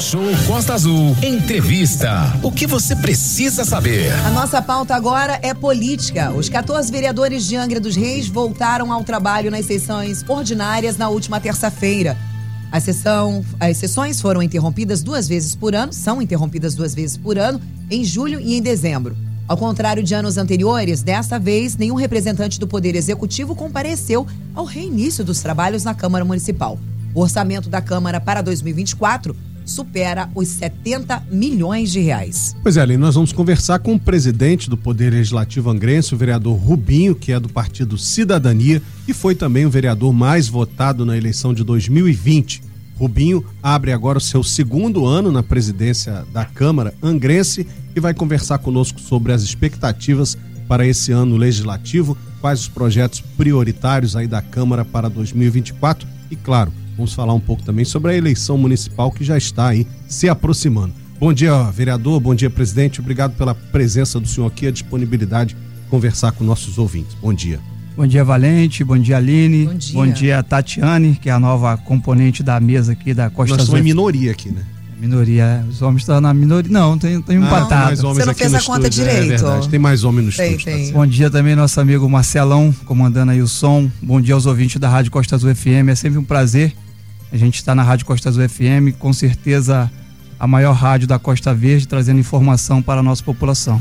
Show Costa Azul. Entrevista. O que você precisa saber? A nossa pauta agora é política. Os 14 vereadores de Angra dos Reis voltaram ao trabalho nas sessões ordinárias na última terça-feira. A sessão, as sessões foram interrompidas duas vezes por ano, são interrompidas duas vezes por ano, em julho e em dezembro. Ao contrário de anos anteriores, desta vez nenhum representante do Poder Executivo compareceu ao reinício dos trabalhos na Câmara Municipal. O orçamento da Câmara para 2024 supera os 70 milhões de reais. Pois é, Aline, nós vamos conversar com o presidente do Poder Legislativo Angrense, o vereador Rubinho, que é do partido Cidadania e foi também o vereador mais votado na eleição de 2020. Rubinho abre agora o seu segundo ano na presidência da Câmara Angrense e vai conversar conosco sobre as expectativas para esse ano legislativo, quais os projetos prioritários aí da Câmara para 2024 e, claro, Vamos falar um pouco também sobre a eleição municipal que já está aí se aproximando. Bom dia, vereador. Bom dia, presidente. Obrigado pela presença do senhor aqui, a disponibilidade de conversar com nossos ouvintes. Bom dia. Bom dia, Valente. Bom dia, Aline. Bom dia. Bom dia, Tatiane, que é a nova componente da mesa aqui da Costa Nós somos em minoria aqui, né? Minoria. Os homens estão na minoria. Não, tem, tem empatado. Você não fez a conta estúdio, é direito. É tem mais homens no tem, estúdio. Tem. Bom dia também, nosso amigo Marcelão, comandando aí o som. Bom dia aos ouvintes da Rádio Costa Azul FM. É sempre um prazer a gente está na Rádio Costa Azul FM, com certeza a maior rádio da Costa Verde, trazendo informação para a nossa população.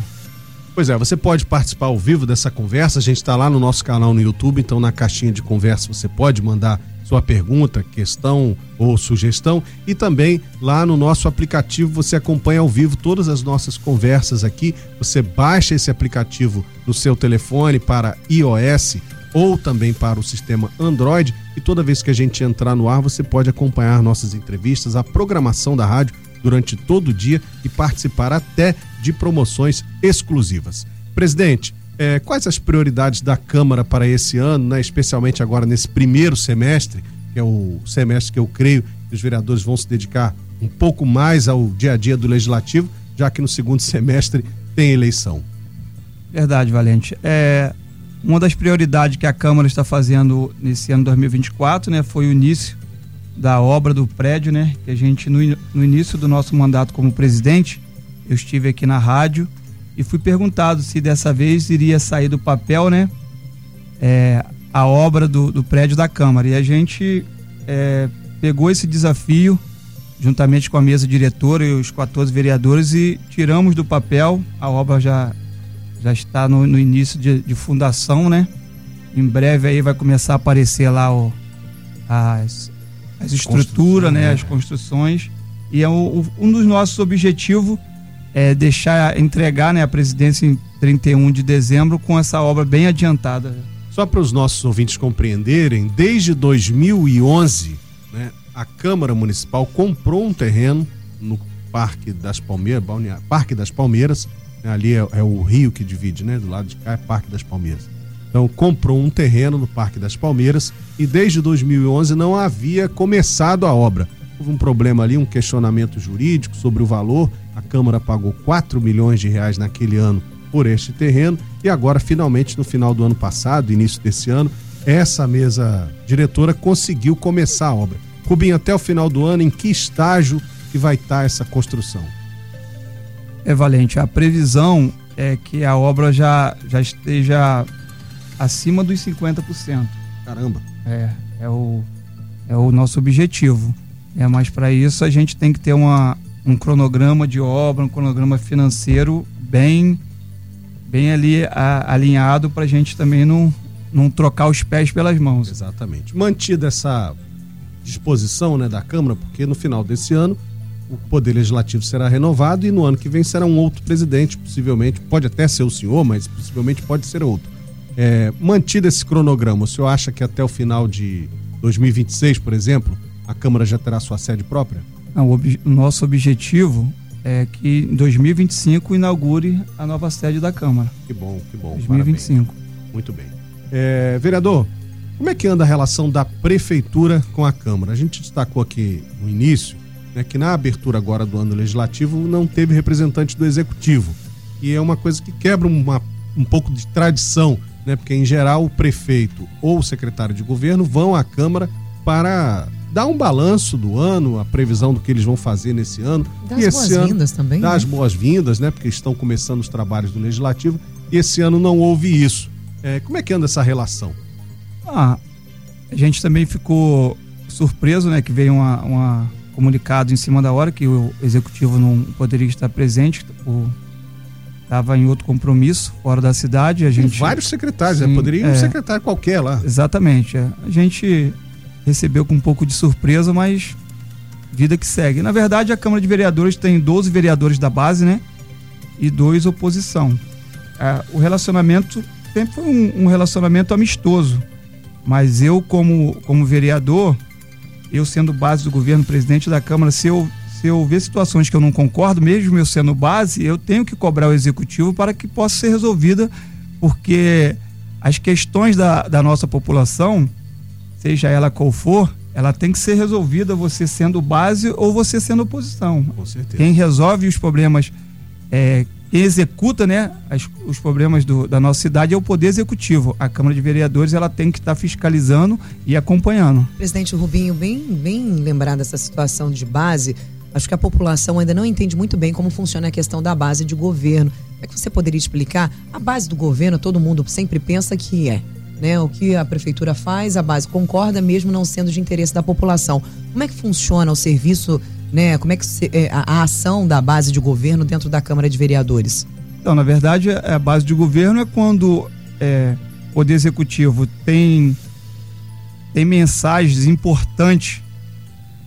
Pois é, você pode participar ao vivo dessa conversa. A gente está lá no nosso canal no YouTube, então na caixinha de conversa você pode mandar sua pergunta, questão ou sugestão. E também lá no nosso aplicativo você acompanha ao vivo todas as nossas conversas aqui. Você baixa esse aplicativo no seu telefone para iOS ou também para o sistema Android. E toda vez que a gente entrar no ar, você pode acompanhar nossas entrevistas, a programação da rádio durante todo o dia e participar até de promoções exclusivas. Presidente, é, quais as prioridades da Câmara para esse ano, né, especialmente agora nesse primeiro semestre, que é o semestre que eu creio que os vereadores vão se dedicar um pouco mais ao dia a dia do legislativo, já que no segundo semestre tem eleição? Verdade, Valente. É, uma das prioridades que a Câmara está fazendo nesse ano 2024, né, foi o início da obra do prédio, né, que a gente no, no início do nosso mandato como presidente, eu estive aqui na rádio e fui perguntado se dessa vez iria sair do papel, né, é, a obra do, do, prédio da Câmara. E a gente é, pegou esse desafio juntamente com a mesa diretora e os 14 vereadores e tiramos do papel. A obra já já está no, no início de, de, fundação, né? Em breve aí vai começar a aparecer lá o, as, as estruturas, né? né? As construções. E é o, um dos nossos objetivos é deixar, entregar né, a presidência em 31 de dezembro com essa obra bem adiantada. Só para os nossos ouvintes compreenderem, desde 2011, né, a Câmara Municipal comprou um terreno no Parque das Palmeiras, Parque das Palmeiras, Ali é, é, o rio que divide, né? Do lado de cá é Parque das Palmeiras. Então comprou um terreno no Parque das Palmeiras e desde 2011 não havia começado a obra. Houve um problema ali, um questionamento jurídico sobre o valor. A Câmara pagou 4 milhões de reais naquele ano por este terreno e agora finalmente no final do ano passado, início desse ano, essa mesa diretora conseguiu começar a obra. Rubinho, até o final do ano, em que estágio que vai estar essa construção? É valente. A previsão é que a obra já, já esteja acima dos 50%. Caramba! É, é o, é o nosso objetivo. É, mas para isso a gente tem que ter uma, um cronograma de obra, um cronograma financeiro bem, bem ali a, alinhado para a gente também não, não trocar os pés pelas mãos. Exatamente. Mantida essa disposição né, da Câmara, porque no final desse ano o Poder Legislativo será renovado e no ano que vem será um outro presidente, possivelmente, pode até ser o senhor, mas possivelmente pode ser outro. É, mantido esse cronograma, o senhor acha que até o final de 2026, por exemplo, a Câmara já terá sua sede própria? Não, o, ob nosso objetivo é que em 2025 inaugure a nova sede da Câmara. Que bom, que bom. 2025. Parabéns. Muito bem. É, vereador, como é que anda a relação da prefeitura com a Câmara? A gente destacou aqui no início né, que na abertura agora do ano legislativo não teve representante do executivo. E é uma coisa que quebra uma, um pouco de tradição, né, porque em geral o prefeito ou o secretário de governo vão à Câmara para dá um balanço do ano, a previsão do que eles vão fazer nesse ano. Das boas-vindas também. Das né? boas-vindas, né? Porque estão começando os trabalhos do Legislativo e esse ano não houve isso. É, como é que anda essa relação? Ah, a gente também ficou surpreso, né? Que veio uma, uma comunicado em cima da hora que o executivo não poderia estar presente, estava em outro compromisso fora da cidade. A gente, Tem vários secretários, né? sim, né? poderia ir um é, secretário qualquer lá. Exatamente. É. A gente recebeu com um pouco de surpresa, mas vida que segue. Na verdade, a Câmara de Vereadores tem 12 vereadores da base, né? E dois oposição. É, o relacionamento sempre foi um, um, relacionamento amistoso. Mas eu, como, como vereador, eu sendo base do governo, presidente da Câmara, se eu, se eu ver situações que eu não concordo, mesmo eu sendo base, eu tenho que cobrar o executivo para que possa ser resolvida, porque as questões da, da nossa população, seja ela qual for, ela tem que ser resolvida você sendo base ou você sendo oposição. Com certeza. Quem resolve os problemas é, executa né, as, os problemas do, da nossa cidade é o Poder Executivo. A Câmara de Vereadores ela tem que estar tá fiscalizando e acompanhando. Presidente Rubinho, bem, bem lembrar dessa situação de base, acho que a população ainda não entende muito bem como funciona a questão da base de governo. Como é que você poderia explicar? A base do governo, todo mundo sempre pensa que é. Né, o que a prefeitura faz, a base concorda, mesmo não sendo de interesse da população. Como é que funciona o serviço né? Como é que se, é, a, a, ação da base de governo dentro da Câmara de Vereadores? Então, na verdade, a base de governo é quando é, o Poder Executivo tem, tem mensagens importantes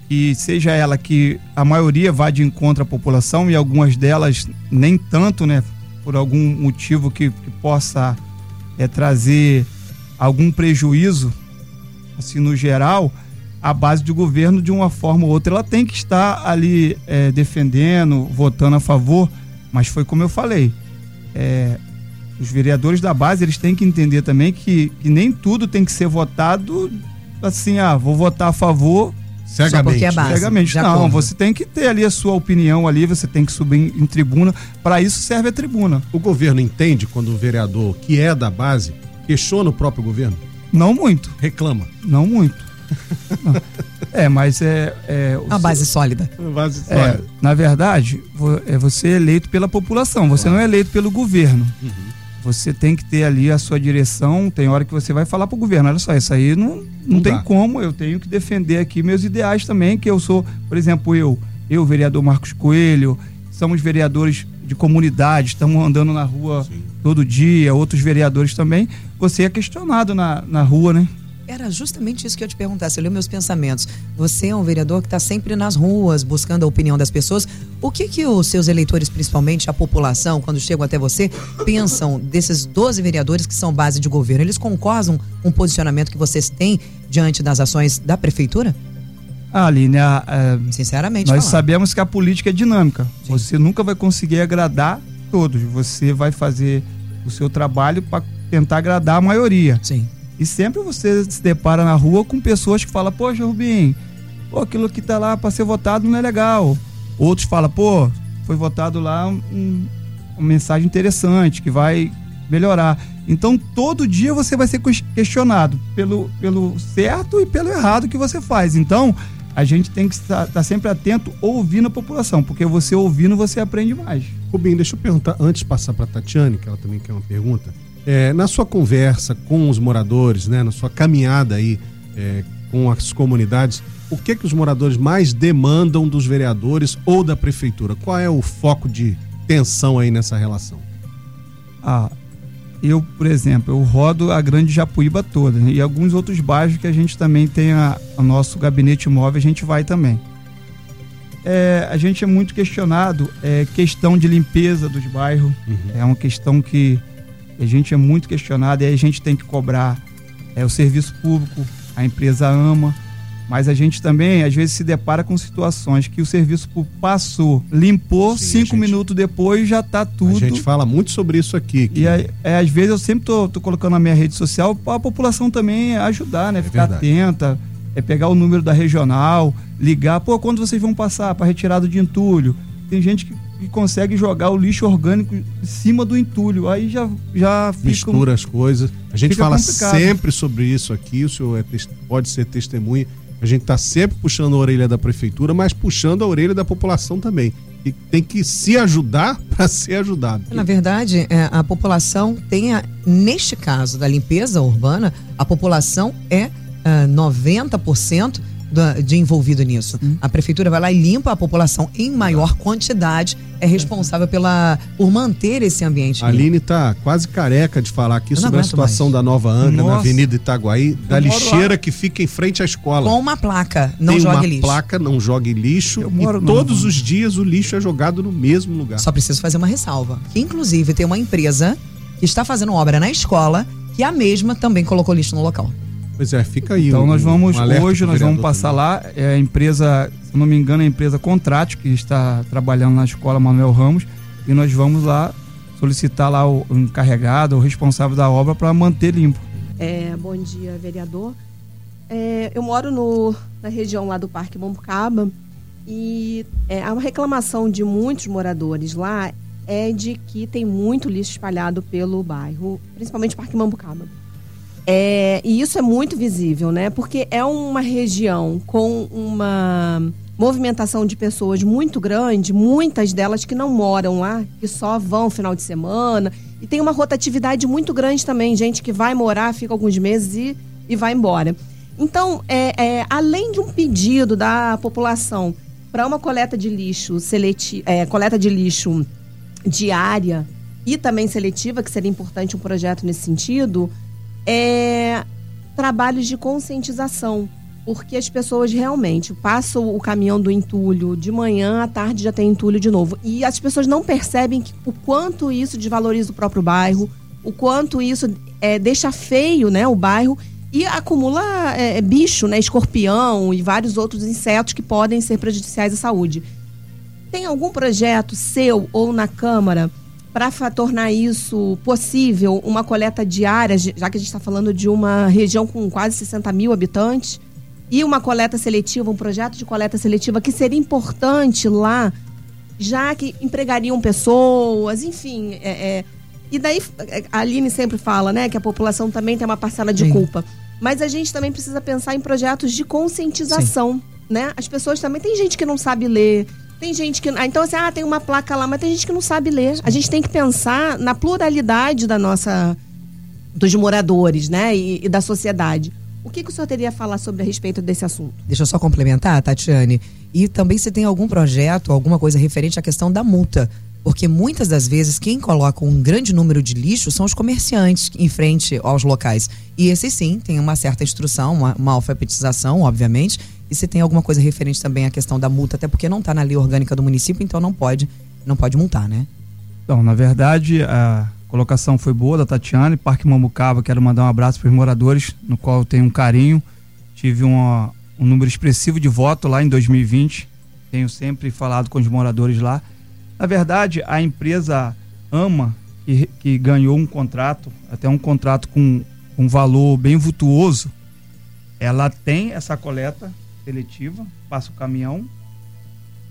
que seja ela que a maioria vá de encontro à população e algumas delas nem tanto, né? Por algum motivo que, que possa é, trazer algum prejuízo, assim, no geral, a base de governo, de uma forma ou outra, ela tem que estar ali é, defendendo, votando a favor, mas foi como eu falei. É, os vereadores da base eles têm que entender também que, que, nem tudo tem que ser votado assim, ah, vou votar a favor. Cegamente. É base, Cegamente. Não, acordo. você tem que ter ali a sua opinião ali, você tem que subir em, em tribuna. Para isso serve a tribuna. O governo entende quando o vereador que é da base questiona o próprio governo? Não muito. Reclama? Não muito. É, mas é. é Uma base sólida. Uma base é, sólida. É, na verdade, é você é eleito pela população, você claro. não é eleito pelo governo. Uhum. Você tem que ter ali a sua direção. Tem hora que você vai falar para o governo: olha só, isso aí não, não, não tem dá. como. Eu tenho que defender aqui meus ideais também. Que eu sou, por exemplo, eu, eu, vereador Marcos Coelho, somos vereadores de comunidade, estamos andando na rua Sim. todo dia, outros vereadores também. Você é questionado na, na rua, né? Era justamente isso que eu te perguntar. Você leu meus pensamentos. Você é um vereador que está sempre nas ruas, buscando a opinião das pessoas. O que que os seus eleitores, principalmente a população, quando chegam até você, pensam desses 12 vereadores que são base de governo? Eles concordam com o posicionamento que vocês têm diante das ações da prefeitura? Ah, Aline, a, a, sinceramente. Nós falando. sabemos que a política é dinâmica. Sim. Você nunca vai conseguir agradar todos. Você vai fazer o seu trabalho para tentar agradar a maioria. Sim. E sempre você se depara na rua com pessoas que falam, poxa, Rubim, pô, aquilo que tá lá para ser votado não é legal. Outros falam, pô, foi votado lá um, uma mensagem interessante que vai melhorar. Então todo dia você vai ser questionado pelo, pelo certo e pelo errado que você faz. Então a gente tem que estar, estar sempre atento ouvindo a população, porque você ouvindo você aprende mais. Rubim, deixa eu perguntar, antes de passar para a Tatiane, que ela também quer uma pergunta. É, na sua conversa com os moradores, né, na sua caminhada aí é, com as comunidades, o que que os moradores mais demandam dos vereadores ou da prefeitura? Qual é o foco de tensão aí nessa relação? Ah, eu, por exemplo, eu rodo a Grande Japuíba toda né, e alguns outros bairros que a gente também tem a, o nosso gabinete móvel, a gente vai também. É, a gente é muito questionado, é questão de limpeza dos bairros, uhum. é uma questão que a gente é muito questionado e aí a gente tem que cobrar é, o serviço público, a empresa ama, mas a gente também às vezes se depara com situações que o serviço público passou, limpou, Sim, cinco gente, minutos depois já está tudo. A gente fala muito sobre isso aqui. Que... E aí, é, às vezes eu sempre tô, tô, colocando na minha rede social para a população também ajudar, né? É Ficar verdade. atenta, é pegar o número da regional, ligar, pô, quando vocês vão passar para retirada de entulho? Tem gente que que consegue jogar o lixo orgânico em cima do entulho. Aí já, já fica Mistura as coisas. A gente fala complicado. sempre sobre isso aqui, o senhor é, pode ser testemunha. A gente está sempre puxando a orelha da prefeitura, mas puxando a orelha da população também. E tem que se ajudar para ser ajudado. Na verdade, é, a população tem, a, neste caso da limpeza urbana, a população é uh, 90% de envolvido nisso. Hum. A prefeitura vai lá e limpa a população em maior quantidade, é responsável pela, por manter esse ambiente. A Aline está quase careca de falar aqui sobre a situação mais. da Nova Angra, Nossa. na Avenida Itaguaí, da lixeira que fica em frente à escola. Com uma placa, não Tem jogue uma lixo. placa, não jogue lixo. e todos os dias o lixo é jogado no mesmo lugar. Só preciso fazer uma ressalva. Que, inclusive, tem uma empresa que está fazendo obra na escola que a mesma também colocou lixo no local. Pois é, fica aí. Então um, nós vamos, um hoje nós vamos passar também. lá, é a empresa, se não me engano, é a empresa Contrate, que está trabalhando na escola Manuel Ramos, e nós vamos lá solicitar lá o encarregado, o responsável da obra para manter limpo. É, bom dia, vereador. É, eu moro no, na região lá do Parque Mambucaba e é, uma reclamação de muitos moradores lá é de que tem muito lixo espalhado pelo bairro, principalmente Parque Mambucaba. É, e isso é muito visível, né? Porque é uma região com uma movimentação de pessoas muito grande, muitas delas que não moram lá, que só vão final de semana. E tem uma rotatividade muito grande também, gente que vai morar, fica alguns meses e, e vai embora. Então, é, é, além de um pedido da população para uma coleta de lixo seleti é, coleta de lixo diária e também seletiva, que seria importante um projeto nesse sentido, é, trabalhos de conscientização, porque as pessoas realmente passam o caminhão do entulho de manhã à tarde já tem entulho de novo e as pessoas não percebem que, o quanto isso desvaloriza o próprio bairro, o quanto isso é, deixa feio, né, o bairro e acumula é, bicho, né, escorpião e vários outros insetos que podem ser prejudiciais à saúde. Tem algum projeto seu ou na Câmara para tornar isso possível, uma coleta diária, já que a gente está falando de uma região com quase 60 mil habitantes, e uma coleta seletiva, um projeto de coleta seletiva que seria importante lá, já que empregariam pessoas, enfim. É, é, e daí a Aline sempre fala, né, que a população também tem uma parcela de Sim. culpa. Mas a gente também precisa pensar em projetos de conscientização, Sim. né? As pessoas também tem gente que não sabe ler, tem gente que. Ah, então, assim, ah, tem uma placa lá, mas tem gente que não sabe ler. A gente tem que pensar na pluralidade da nossa. dos moradores, né? E, e da sociedade. O que, que o senhor teria a falar sobre a respeito desse assunto? Deixa eu só complementar, Tatiane. E também se tem algum projeto, alguma coisa referente à questão da multa. Porque muitas das vezes quem coloca um grande número de lixo são os comerciantes em frente aos locais. E esses sim tem uma certa instrução, uma, uma alfabetização, obviamente, e se tem alguma coisa referente também à questão da multa, até porque não está na lei orgânica do município, então não pode, não pode multar, né? Então, na verdade, a colocação foi boa da Tatiane, Parque Mamucava, quero mandar um abraço para os moradores, no qual eu tenho um carinho. Tive uma, um número expressivo de voto lá em 2020. Tenho sempre falado com os moradores lá. Na verdade, a empresa ama que, que ganhou um contrato, até um contrato com um valor bem vultuoso, ela tem essa coleta seletiva, passa o caminhão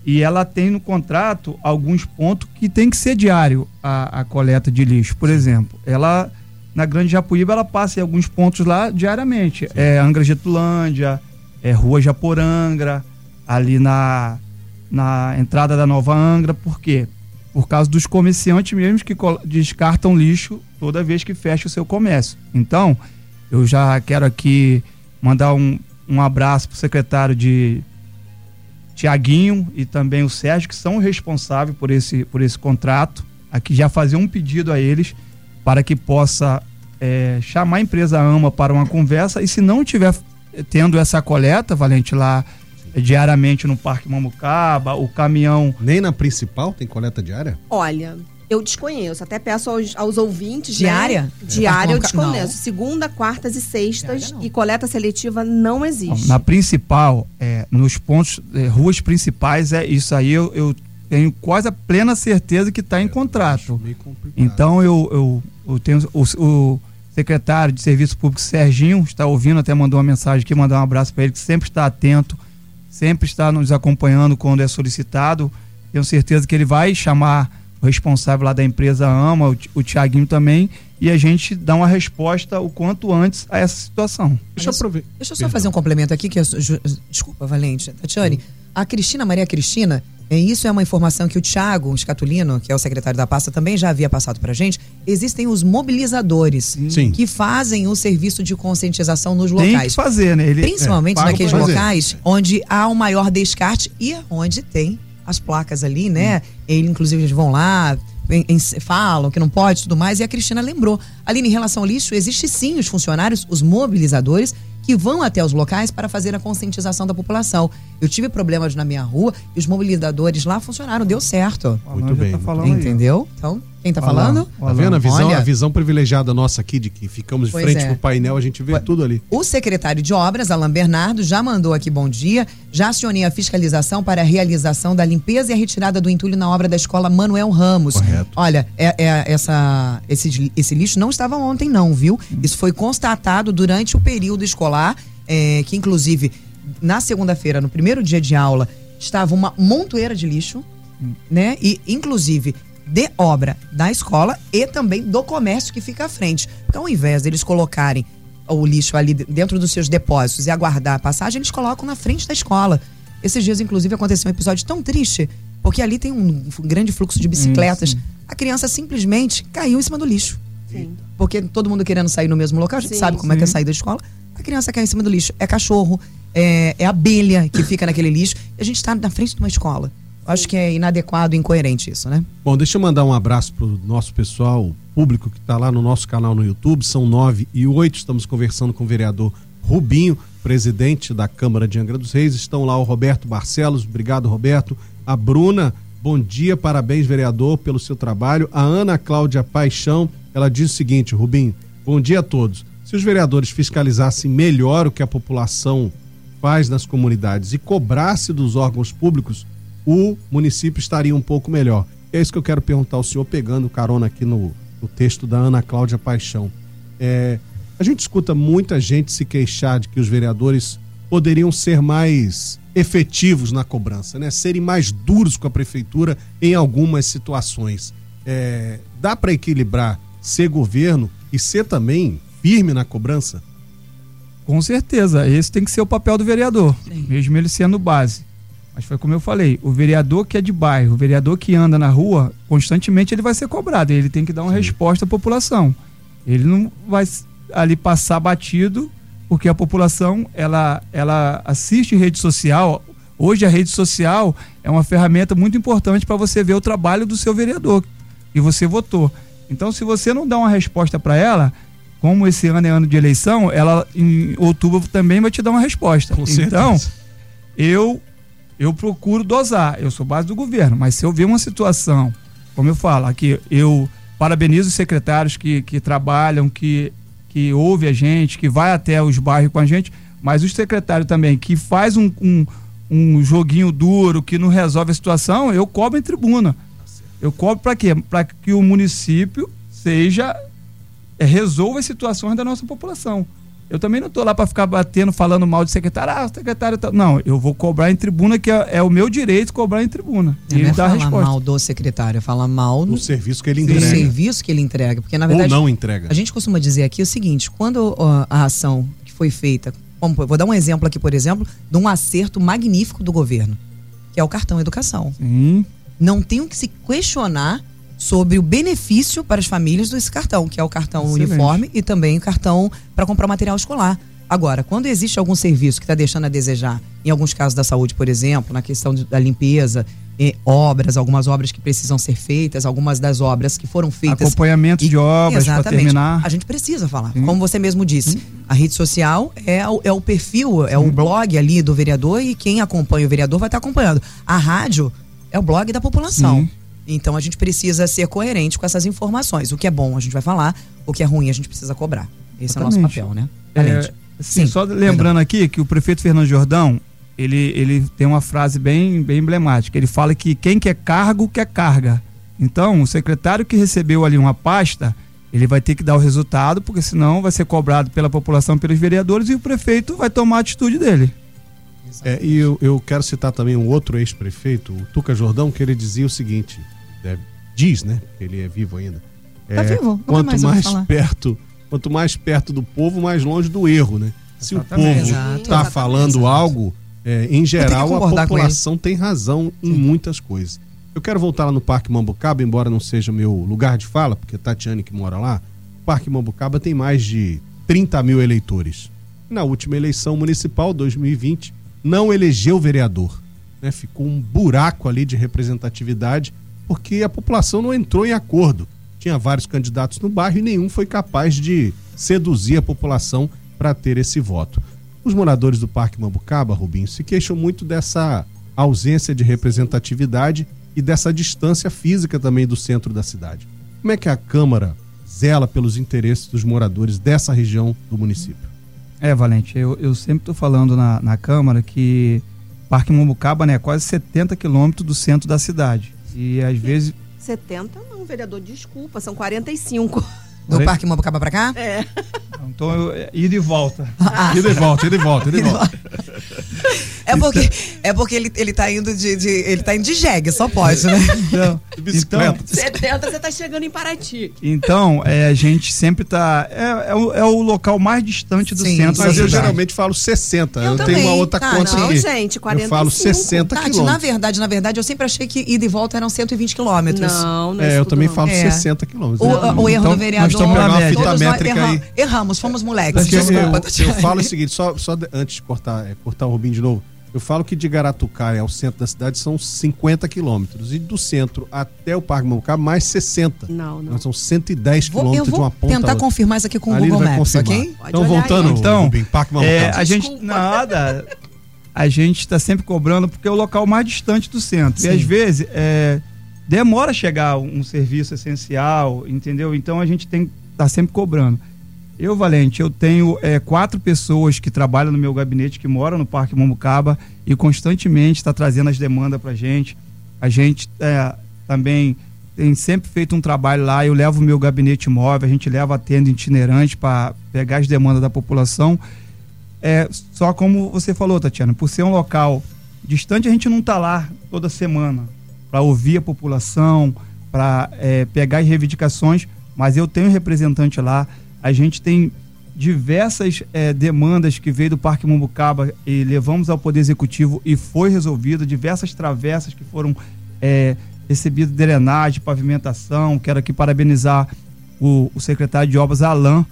e ela tem no contrato alguns pontos que tem que ser diário a, a coleta de lixo. Por exemplo, ela na Grande Japuíba ela passa em alguns pontos lá diariamente. Sim. É Angra Getulândia, é Rua Japorangra, ali na, na entrada da Nova Angra. Por quê? Por causa dos comerciantes mesmo que descartam lixo toda vez que fecha o seu comércio. Então, eu já quero aqui mandar um, um abraço para o secretário de Tiaguinho e também o Sérgio, que são responsáveis por esse, por esse contrato. Aqui já fazer um pedido a eles para que possa é, chamar a empresa AMA para uma conversa e se não tiver tendo essa coleta, Valente, lá diariamente no Parque Mamucaba, o caminhão. Nem na principal tem coleta diária? Olha, eu desconheço, até peço aos, aos ouvintes. Diária? Né? Diária eu desconheço. Não. Segunda, quartas e sextas e coleta seletiva não existe. Na principal, é, nos pontos, é, ruas principais, é isso aí eu, eu tenho quase a plena certeza que está em contrato. Então eu, eu, eu tenho o, o, secretário de Serviço Público Serginho está ouvindo, até mandou uma mensagem aqui, mandar um abraço para ele, que sempre está atento, sempre está nos acompanhando quando é solicitado. Tenho certeza que ele vai chamar o responsável lá da empresa ama, o, o Tiaguinho também, e a gente dá uma resposta o quanto antes a essa situação. Deixa eu, deixa eu só Perdão. fazer um complemento aqui, que é, desculpa, Valente, Tatiane. A Cristina, Maria Cristina, é, isso é uma informação que o Tiago Escatulino, que é o secretário da pasta, também já havia passado para gente. Existem os mobilizadores Sim. que fazem o serviço de conscientização nos locais. Tem que fazer, né? Ele, Principalmente é, naqueles locais onde há um maior descarte e onde tem as placas ali, né? Hum. Ele, inclusive, eles vão lá, em, em, falam que não pode tudo mais. E a Cristina lembrou. Ali, em relação ao lixo, existe sim os funcionários, os mobilizadores, que vão até os locais para fazer a conscientização da população. Eu tive problemas na minha rua e os mobilizadores lá funcionaram, deu certo. Muito bem. Tá Entendeu? Aí, então, quem tá Olá. falando? Tá vendo a visão, Olha, a visão privilegiada nossa aqui de que ficamos de frente é. pro painel, a gente vê tudo ali. O secretário de Obras, Alain Bernardo, já mandou aqui bom dia, já acionei a fiscalização para a realização da limpeza e a retirada do entulho na obra da escola Manuel Ramos. Correto. Olha, é, é essa, esse, esse lixo não estava ontem não, viu? Isso foi constatado durante o período escolar, é, que inclusive na segunda-feira, no primeiro dia de aula, estava uma montoeira de lixo, hum. né? E inclusive de obra da escola e também do comércio que fica à frente. Então, ao invés deles colocarem o lixo ali dentro dos seus depósitos e aguardar a passagem, eles colocam na frente da escola. Esses dias, inclusive, aconteceu um episódio tão triste, porque ali tem um grande fluxo de bicicletas. A criança simplesmente caiu em cima do lixo. Sim. Porque todo mundo querendo sair no mesmo local, a gente sim, sabe como sim. é que é sair da escola. A criança cai em cima do lixo. É cachorro, é, é abelha que fica naquele lixo. E a gente está na frente de uma escola. Acho que é inadequado e incoerente isso, né? Bom, deixa eu mandar um abraço pro nosso pessoal, público que está lá no nosso canal no YouTube. São nove e oito. Estamos conversando com o vereador Rubinho, presidente da Câmara de Angra dos Reis. Estão lá o Roberto Barcelos. Obrigado, Roberto. A Bruna, bom dia, parabéns, vereador, pelo seu trabalho. A Ana Cláudia Paixão, ela diz o seguinte, Rubinho, bom dia a todos. Se os vereadores fiscalizassem melhor o que a população faz nas comunidades e cobrasse dos órgãos públicos o município estaria um pouco melhor. É isso que eu quero perguntar ao senhor, pegando carona aqui no, no texto da Ana Cláudia Paixão. É, a gente escuta muita gente se queixar de que os vereadores poderiam ser mais efetivos na cobrança, né? Serem mais duros com a prefeitura em algumas situações. É, dá para equilibrar ser governo e ser também firme na cobrança? Com certeza, esse tem que ser o papel do vereador, Sim. mesmo ele sendo base. Mas foi como eu falei, o vereador que é de bairro, o vereador que anda na rua, constantemente ele vai ser cobrado, ele tem que dar uma Sim. resposta à população. Ele não vai ali passar batido, porque a população, ela, ela assiste rede social. Hoje a rede social é uma ferramenta muito importante para você ver o trabalho do seu vereador e você votou. Então, se você não dá uma resposta para ela, como esse ano é ano de eleição, ela em outubro também vai te dar uma resposta. Com então, certeza. eu eu procuro dosar. Eu sou base do governo, mas se eu ver uma situação, como eu falo, aqui eu parabenizo os secretários que, que trabalham, que, que ouve a gente, que vai até os bairros com a gente, mas os secretários também que faz um, um, um joguinho duro, que não resolve a situação, eu cobro em tribuna. Eu cobro para quê? Para que o município seja resolva as situações da nossa população. Eu também não estou lá para ficar batendo, falando mal de secretário. Ah, o secretário tá... Não, eu vou cobrar em tribuna, que é, é o meu direito cobrar em tribuna. É, e ele dá a resposta. mal do secretário, é falar mal do, serviço que ele entrega. Do serviço que ele entrega. Porque, na verdade, Ou não entrega. A gente costuma dizer aqui o seguinte: quando ó, a ação que foi feita, vamos, vou dar um exemplo aqui, por exemplo, de um acerto magnífico do governo, que é o cartão educação. Sim. Não tem que se questionar sobre o benefício para as famílias desse cartão, que é o cartão Excelente. uniforme e também o cartão para comprar material escolar. Agora, quando existe algum serviço que está deixando a desejar, em alguns casos da saúde, por exemplo, na questão de, da limpeza, obras, algumas obras que precisam ser feitas, algumas das obras que foram feitas. Acompanhamento e, de obras para terminar. A gente precisa falar. Sim. Como você mesmo disse, Sim. a rede social é o, é o perfil, é Sim. o blog ali do vereador e quem acompanha o vereador vai estar acompanhando. A rádio é o blog da população. Então a gente precisa ser coerente com essas informações. O que é bom a gente vai falar, o que é ruim a gente precisa cobrar. Esse Exatamente. é o nosso papel, né? É, sim, sim, só lembrando aqui que o prefeito Fernando Jordão, ele, ele tem uma frase bem, bem emblemática. Ele fala que quem quer cargo, quer carga. Então, o secretário que recebeu ali uma pasta, ele vai ter que dar o resultado, porque senão vai ser cobrado pela população, pelos vereadores, e o prefeito vai tomar a atitude dele. É, e eu, eu quero citar também um outro ex-prefeito, o Tuca Jordão, que ele dizia o seguinte: diz, né? Ele é vivo ainda. Tá é, vivo, nunca quanto mais mais perto, quanto mais perto do povo, mais longe do erro, né? Se o Exatamente. povo está exatamente, falando exato. algo, é, em geral a população tem razão em muitas coisas. Eu quero voltar lá no Parque Mambucaba, embora não seja meu lugar de fala, porque Tatiane que mora lá, o Parque Mambucaba tem mais de 30 mil eleitores. Na última eleição municipal, 2020, não elegeu vereador. né? Ficou um buraco ali de representatividade, porque a população não entrou em acordo. Tinha vários candidatos no bairro e nenhum foi capaz de seduzir a população para ter esse voto. Os moradores do Parque Mambucaba, Rubinho, se queixam muito dessa ausência de representatividade e dessa distância física também do centro da cidade. Como é que a Câmara zela pelos interesses dos moradores dessa região do município? É, Valente, eu, eu sempre estou falando na, na Câmara que Parque Mombucaba né, é quase 70 quilômetros do centro da cidade. E às vezes. 70 não, vereador, desculpa, são 45. Do Oi? Parque Mambucaba pra cá? É. Então, eu, é, ida e volta. Ah, Ida e volta, ida e volta, ida e volta. É porque, é porque ele, ele tá indo de, de- Ele tá indo de jegue, só pode, né? Então, De bicicleta. 70 você tá chegando em Paraty. então é, a gente sempre está. É, é, o, é o local mais distante do Sim, centro da Mas eu cidade. geralmente falo 60. Eu, Eu tenho uma outra Tá, conta não, aqui. gente, Eu falo 45. 60 Tati, na quilômetros. verdade, na verdade, eu sempre achei que ida e volta eram 120 quilômetros. Não, não é É, eu também não. falo É. 60 quilômetros. O, Eu- o erro Então, do vereador. nós estamos na todos fita nós métrica erram- aí. Erramos, fomos moleques. Desculpa, eu, eu falo o seguinte, só, só de- antes de cortar, é, cortar o Rubinho de novo, eu falo que de Garatucaia ao centro da cidade são 50 quilômetros e do centro até o Parque Mambucaba mais 60. Não, não. Então, são 110 Vou- eu quilômetros de vou uma ponta a tentar confirmar isso aqui com o Ali Google Maps, confirmar. ok? Pode Então, voltando, aí. Então, Rubinho, Parque Mambucaba. É, a gente. Nada. A gente está sempre cobrando porque é o local mais distante do centro. Sim. E às vezes é, demora a chegar um serviço essencial, entendeu? Então a gente tem que estar sempre cobrando. Eu, Valente, eu tenho é, quatro pessoas que trabalham no meu gabinete, que moram no Parque Mombucaba e constantemente está trazendo as demandas para a gente. A gente é, também tem sempre feito um trabalho lá. Eu levo o meu gabinete móvel, a gente leva a tenda itinerante para pegar as demandas da população. É, só como você falou, Tatiana, por ser um local distante, a gente não está lá toda semana para ouvir a população, para pegar as reivindicações, mas eu tenho representante lá. A gente tem diversas é, demandas que veio do Parque Mombucaba e levamos ao Poder Executivo e foi resolvida, diversas travessas que foram é, recebidas, drenagem, pavimentação. Quero aqui parabenizar o, o secretário de obras, Alain,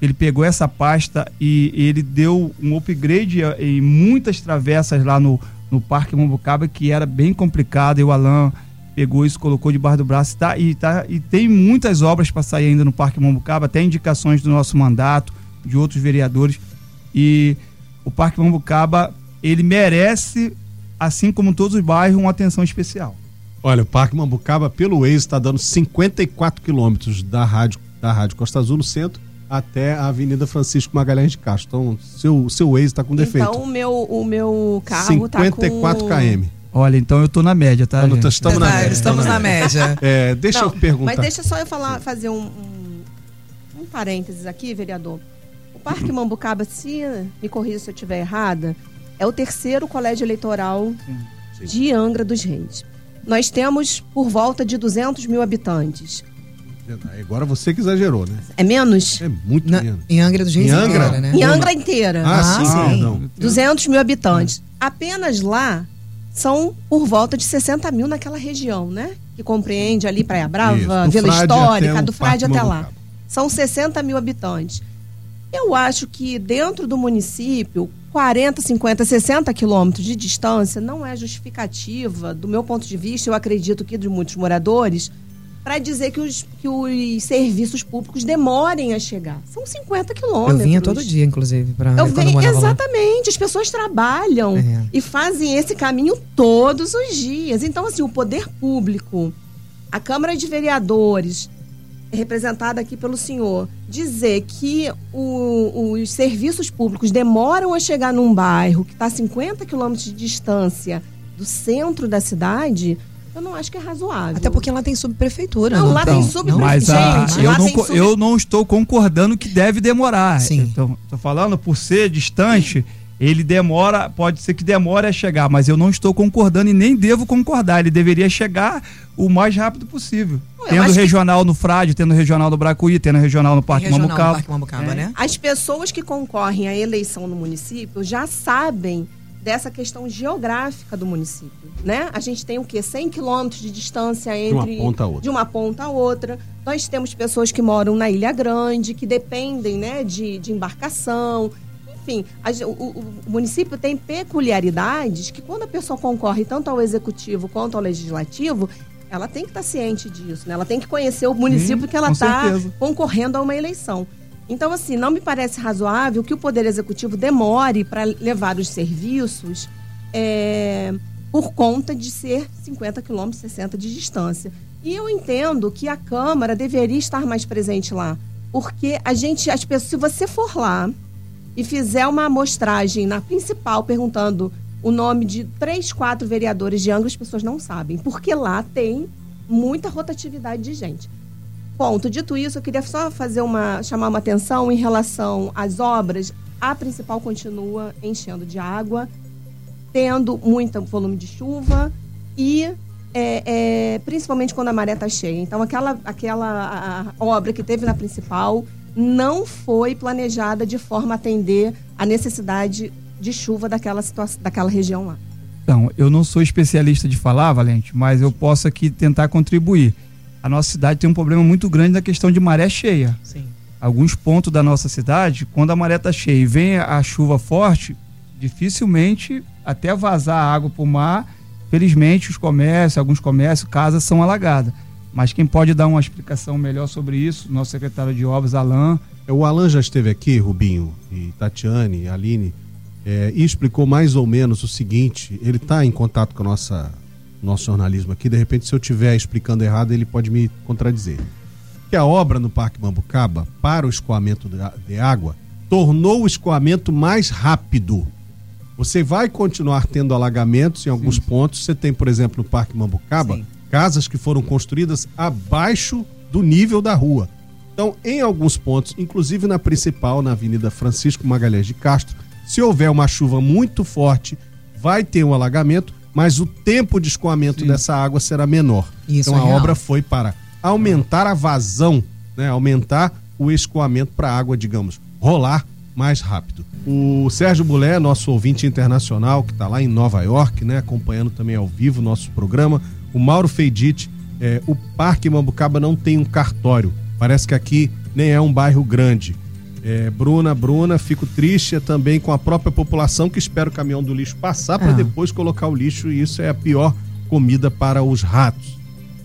ele pegou essa pasta e ele deu um upgrade em muitas travessas lá no, no Parque Mombucaba, que era bem complicado, e o Alain pegou isso, colocou debaixo do braço, tá, e, tá, e tem muitas obras para sair ainda no Parque Mombucaba, até indicações do nosso mandato, de outros vereadores, e o Parque Mombucaba, ele merece, assim como todos os bairros, uma atenção especial. Olha, o Parque Mambucaba, pelo Waze, está dando 54 quilômetros da rádio, da rádio Costa Azul, no centro, até a Avenida Francisco Magalhães de Castro. Então, seu, seu Waze está com defeito. Então o meu, o meu carro tá com... 54 km. Olha, então eu tô na média, tá? Então, gente? estamos na média. estamos na média. É, deixa Não, eu perguntar. Mas deixa só eu falar, fazer um, um, um parênteses aqui, vereador. O Parque Mambucaba, se me corrija se eu estiver errada, é o terceiro colégio eleitoral Sim. de Angra dos Reis. Nós temos por volta de 200 mil habitantes. Agora você que exagerou, né? É menos? É muito Na- menos. em Angra dos Reis Em Angra? inteira, né? Em Angra inteira. Ah, Ah, sim, sim. perdão. 200 mil habitantes. Apenas lá são por volta de 60 mil naquela região, né? Que compreende ali Praia Brava, Isso, Vila Histórica, do Frade até lá. São 60 mil habitantes. Eu acho que dentro do município, 40, 50, 60 quilômetros de distância não é justificativa, do meu ponto de vista, eu acredito que de muitos moradores, para dizer que os, que os serviços públicos demorem a chegar. São 50 Eu quilômetros. vinha todo dia, inclusive, pra Eu venho, morava lá. exatamente, as pessoas trabalham É. e fazem esse caminho todos os dias. Então, assim, o poder público, a Câmara de Vereadores, representada aqui pelo senhor, dizer que o- os serviços públicos demoram a chegar num bairro que está a 50 quilômetros de distância do centro da cidade, eu não acho que é razoável. Até porque lá tem subprefeitura. Não, lá tem Não? subprefeitura. Mas a- Gente, eu, lá não, tem sub- eu não estou concordando que deve demorar. Sim. Então, tô falando por ser distante, ele demora, pode ser que demore a chegar, mas eu não estou concordando e nem devo concordar. Ele deveria chegar o mais rápido possível. Ué, tendo regional que... no Frade, tendo regional no Bracuí, tendo regional no Parque regional Mambucaba. No Parque Mambucaba é. né? As pessoas que concorrem à eleição no município já sabem dessa questão geográfica do município, né? A gente tem o quê? 100 quilômetros de distância entre de uma ponta a outra. De uma ponta a outra. Nós temos pessoas que moram na Ilha Grande, que dependem, né, de, de embarcação, enfim, a, o, o, município tem peculiaridades que quando a pessoa concorre tanto ao executivo quanto ao legislativo, ela tem que estar ciente disso, né? Ela tem que conhecer o município hum, que ela está concorrendo a uma eleição. Então, assim, não me parece razoável que o Poder Executivo demore para levar os serviços é, por conta de ser 50 quilômetros, 60 de distância. E eu entendo que a Câmara deveria estar mais presente lá. Porque a gente, as pessoas, se você for lá e fizer uma amostragem na principal perguntando o nome de três, quatro vereadores de Angra, as pessoas não sabem, porque lá tem muita rotatividade de gente. Ponto. Dito isso, eu queria só fazer uma chamar uma atenção em relação às obras. A principal continua enchendo de água, tendo muito volume de chuva e é, é, principalmente quando a maré está cheia. Então, aquela, aquela obra que teve na principal não foi planejada de forma a atender a necessidade de chuva daquela situação, daquela região lá. Então, eu não sou especialista de falar, Valente, mas eu posso aqui tentar contribuir. A nossa cidade tem um problema muito grande na questão de maré cheia. Sim. Alguns pontos da nossa cidade, quando a maré está cheia e vem a chuva forte, dificilmente até vazar água para o mar, felizmente os comércios, alguns comércios, casas são alagadas. Mas quem pode dar uma explicação melhor sobre isso, nosso secretário de obras, Alain. É, o Alain já esteve aqui, Rubinho, e Tatiane, e Aline, é, e explicou mais ou menos o seguinte: ele está em contato com a nossa nosso jornalismo aqui. De repente, se eu estiver explicando errado, ele pode me contradizer. Que a obra no Parque Mambucaba, para o escoamento de água, tornou o escoamento mais rápido. Você vai continuar tendo alagamentos em alguns Sim. pontos. Você tem, por exemplo, no Parque Mambucaba. Sim casas que foram construídas abaixo do nível da rua. Então, em alguns pontos, inclusive na principal, na Avenida Francisco Magalhães de Castro, se houver uma chuva muito forte, vai ter um alagamento, mas o tempo de escoamento Sim. dessa água será menor. Isso então, é a real. obra foi para aumentar a vazão, né? aumentar o escoamento para a água, digamos, rolar mais rápido. O Sérgio Bulé, nosso ouvinte internacional, que está lá em Nova York, né, acompanhando também ao vivo nosso programa, o Mauro Feidite, é, o Parque Mambucaba não tem um cartório. Parece que aqui nem é um bairro grande. É, Bruna, Bruna, fico triste também com a própria população que espera o caminhão do lixo passar para ah. depois colocar o lixo e isso é a pior comida para os ratos.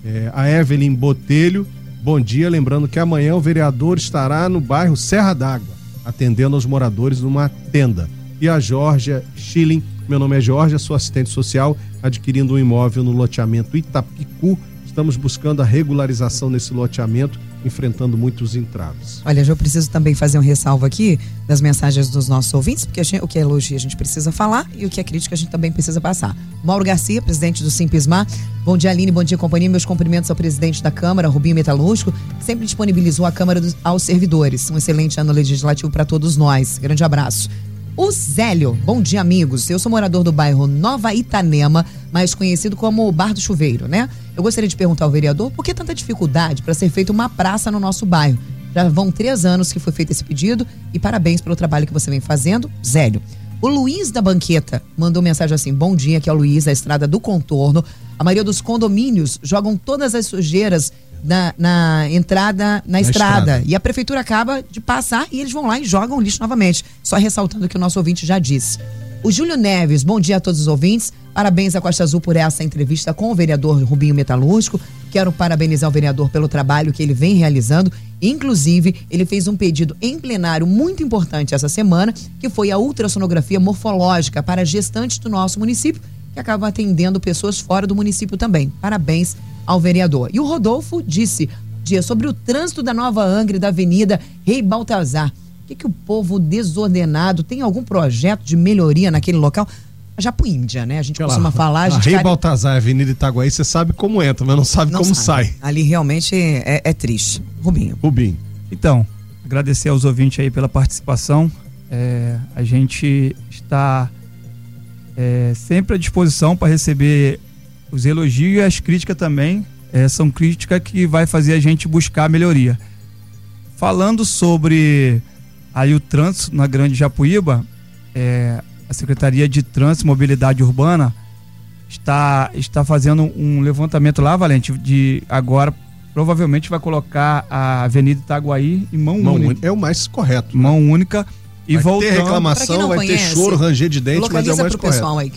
É, a Evelyn Botelho, bom dia, lembrando que amanhã o vereador estará no bairro Serra d'Água, atendendo aos moradores numa tenda. E a Georgia Schilling, meu nome é Jorge, sou assistente social, adquirindo um imóvel no loteamento Itapicu. Estamos buscando a regularização nesse loteamento, enfrentando muitos entraves. Olha, eu preciso também fazer um ressalvo aqui das mensagens dos nossos ouvintes, porque gente, o que é elogio a gente precisa falar e o que é crítica a gente também precisa passar. Mauro Garcia, presidente do Simpismar. Bom dia, Aline. Bom dia, companhia. Meus cumprimentos ao presidente da Câmara, Rubinho Metalúrgico, que sempre disponibilizou a Câmara dos, aos servidores. Um excelente ano legislativo para todos nós. Grande abraço. O Zélio, bom dia, amigos. Eu sou morador do bairro Nova Itanema, mais conhecido como Bar do Chuveiro, né? Eu gostaria de perguntar ao vereador por que tanta dificuldade para ser feita uma praça no nosso bairro. Já vão três anos que foi feito esse pedido e parabéns pelo trabalho que você vem fazendo, Zélio. O Luiz da Banqueta mandou mensagem assim: Bom dia, aqui é o Luiz, da Estrada do Contorno. A maioria dos condomínios jogam todas as sujeiras na, na entrada na, na estrada. estrada. E a prefeitura acaba de passar e eles vão lá e jogam o lixo novamente. Só ressaltando o que o nosso ouvinte já disse. O Júlio Neves, bom dia a todos os ouvintes. Parabéns à Costa Azul por essa entrevista com o vereador Rubinho Metalúrgico. Quero parabenizar o vereador pelo trabalho que ele vem realizando. Inclusive, ele fez um pedido em plenário muito importante essa semana, que foi a ultrassonografia morfológica para gestantes do nosso município, que acaba atendendo pessoas fora do município também. Parabéns ao vereador. E o Rodolfo disse dia sobre o trânsito da Nova Angra da Avenida Rei Baltazar. O que, que o povo desordenado tem algum projeto de melhoria naquele local? Japuíndia, né? A gente Pela, costuma falar. A, gente a Rei Baltazar, Avenida Itaguaí, você sabe como entra, mas não sabe não como sabe. sai. Ali realmente é, é, triste. Rubinho. Rubinho. Então, agradecer aos ouvintes aí pela participação. é, a gente está é, sempre à disposição para receber os elogios e as críticas também. É, são críticas que vai fazer a gente buscar melhoria. Falando sobre aí o trânsito na Grande Japuíba, é, a Secretaria de Trânsito e Mobilidade Urbana está, está fazendo um levantamento lá, Valente, de agora provavelmente vai colocar a Avenida Itaguaí em mão, mão única. É o mais correto. Né? Mão única. E vai voltando. ter reclamação, vai conhece, ter choro, ranger de dente, mas é o mais correto. Aí,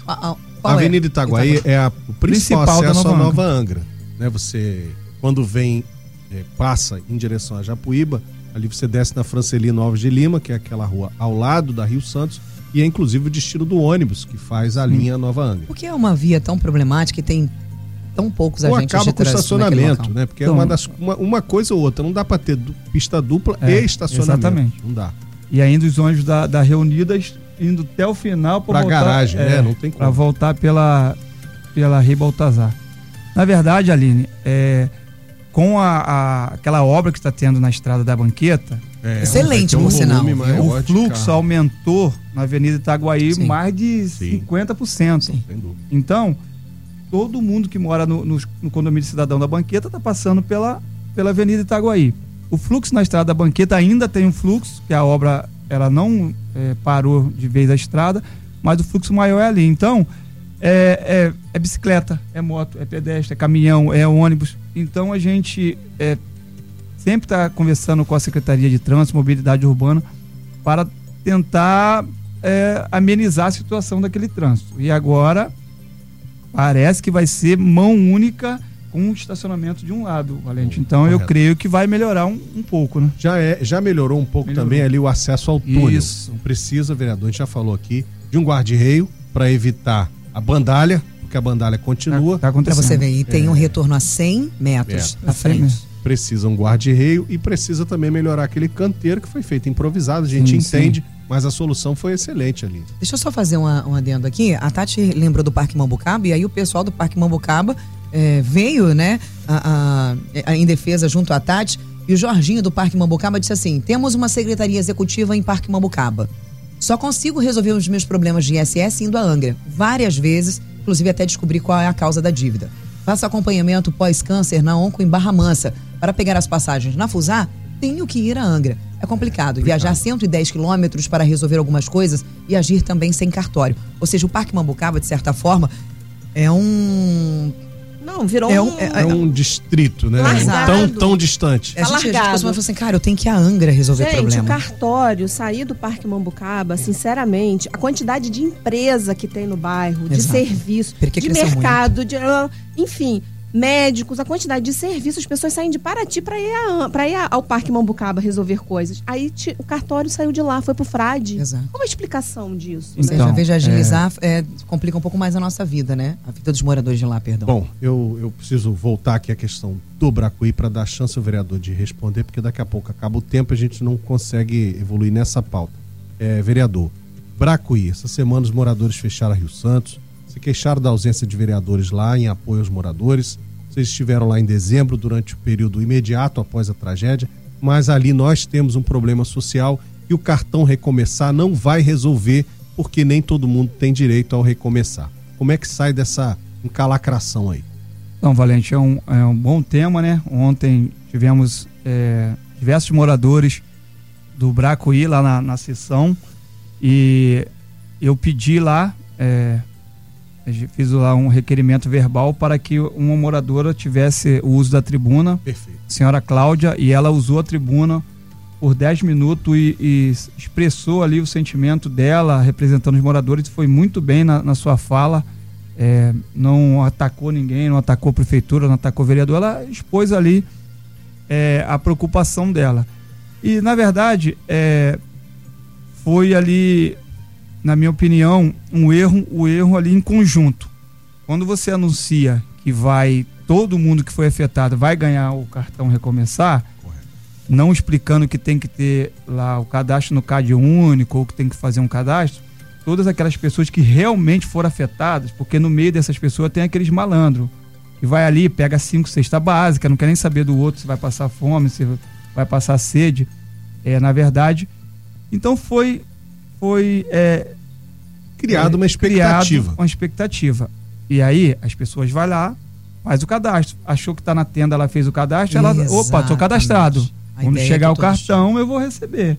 qual a Avenida Itaguaí, Itaguaí é a, o principal, principal acesso à Nova Angra. Né? Você, quando vem, é, passa em direção a Japuíba, ali você desce na Francelino Alves de Lima, que é aquela rua ao lado da Rio Santos, e é inclusive o destino do ônibus que faz a linha Nova Angra. Por que é uma via tão problemática e tem tão poucos ou agentes acaba com o estacionamento, né? Porque é então, é uma, das, uma, uma, coisa ou outra. Não dá para ter pista dupla é, e estacionamento. Exatamente. Não dá. E ainda os ônibus da, da Reunidas indo até o final para voltar. garagem, é, né? Não tem. Para voltar pela, pela Rei Baltazar. Na verdade, Aline, é, com a, a, aquela obra que está tendo na estrada da banqueta. É, Excelente, um por sinal. O fluxo aumentou na Avenida Itaguaí Sim. mais de Sim. 50%. Sim. Então, todo mundo que mora no, no, no condomínio Cidadão da Banqueta está passando pela, pela Avenida Itaguaí. O fluxo na estrada da Banqueta ainda tem um fluxo, que a obra ela não é, parou de vez a estrada, mas o fluxo maior é ali. Então, é, é, é, bicicleta, é moto, é pedestre, é caminhão, é ônibus. Então, a gente é, sempre está conversando com a Secretaria de Trânsito Mobilidade Urbana para tentar é, amenizar a situação daquele trânsito. E agora parece que vai ser mão única com um estacionamento de um lado, Valente. Então Correto. eu creio que vai melhorar um, um, pouco, né? Já, é, já melhorou um pouco melhorou. também ali o acesso ao túnel. Isso. Não precisa, vereador, a gente já falou aqui, de um guarda-reio para evitar a bandalha, porque a bandalha continua. Tá, tá para você ver, e tem é. um retorno a 100 metros é. à frente. Precisa um guarda-reio e precisa também melhorar aquele canteiro que foi feito improvisado, a gente sim, entende. Sim mas a solução foi excelente ali. Deixa eu só fazer uma, um adendo aqui. A Tati lembrou do Parque Mambucaba e aí o pessoal do Parque Mambucaba é, veio, né, a, a, a, em defesa junto à Tati. E o Jorginho do Parque Mambucaba disse assim: temos uma secretaria executiva em Parque Mambucaba. Só consigo resolver os meus problemas de ISS indo a Angra. Várias vezes, inclusive até descobrir qual é a causa da dívida. Faço acompanhamento pós-câncer na Onco em Barra Mansa. Para pegar as passagens na Fusar, tenho que ir a Angra. É complicado. Viajar 110 quilômetros para resolver algumas coisas e agir também sem cartório. Ou seja, o Parque Mambucaba, de certa forma, é um não, virou é um, é, é um distrito, né? Tão, tão distante. É, a gente, a gente costuma falar assim, cara, eu tenho que ir a Angra resolver gente, problema. o cartório, sair do Parque Mambucaba, sinceramente, a quantidade de empresa que tem no bairro, Exato. de serviço, de mercado, de, enfim, médicos, a quantidade de serviços, as pessoas saem de Paraty para ir, a, ir ao Parque Mambucaba resolver coisas. Aí o cartório saiu de lá, foi pro Frade. Exato. Qual a explicação disso? Ou seja, né? veja, agilizar é... É, complica um pouco mais a nossa vida, né? A vida dos moradores de lá, perdão. Bom, eu, eu preciso voltar aqui à questão do Bracuí para dar chance ao vereador de responder, porque daqui a pouco acaba o tempo e a gente não consegue evoluir nessa pauta. É, vereador, Bracuí, essa semana os moradores fecharam a Rio Santos, se queixaram da ausência de vereadores lá em apoio aos moradores. Vocês estiveram lá em dezembro, durante o período imediato após a tragédia, mas ali nós temos um problema social e o cartão recomeçar não vai resolver, porque nem todo mundo tem direito ao recomeçar. Como é que sai dessa encalacração aí? Então, Valente, é um, é um bom tema, né? Ontem tivemos é, diversos moradores do Bracuí lá na, na sessão e eu pedi lá é, fiz lá um requerimento verbal para que uma moradora tivesse o uso da tribuna, Perfeito. senhora Cláudia, e ela usou a tribuna por 10 minutos e, e, expressou ali o sentimento dela, representando os moradores, foi muito bem na, na sua fala, é, não atacou ninguém, não atacou a prefeitura, não atacou o vereador, ela expôs ali é, a preocupação dela. E, na verdade, é, foi ali na minha opinião, um erro, o erro ali em conjunto. Quando você anuncia que vai todo mundo que foi afetado vai ganhar o cartão recomeçar, Correto. não explicando que tem que ter lá o cadastro no CAD único ou que tem que fazer um cadastro, todas aquelas pessoas que realmente foram afetadas, porque no meio dessas pessoas tem aqueles malandros que vai ali, pega cinco cesta básica, não quer nem saber do outro se vai passar fome, se vai passar sede. É, na verdade, então foi foi é, criado uma expectativa. Criado uma expectativa. E aí as pessoas vão lá, faz o cadastro. Achou que está na tenda, ela fez o cadastro, ela, opa, estou cadastrado. A Quando chegar é o cartão, eu vou receber.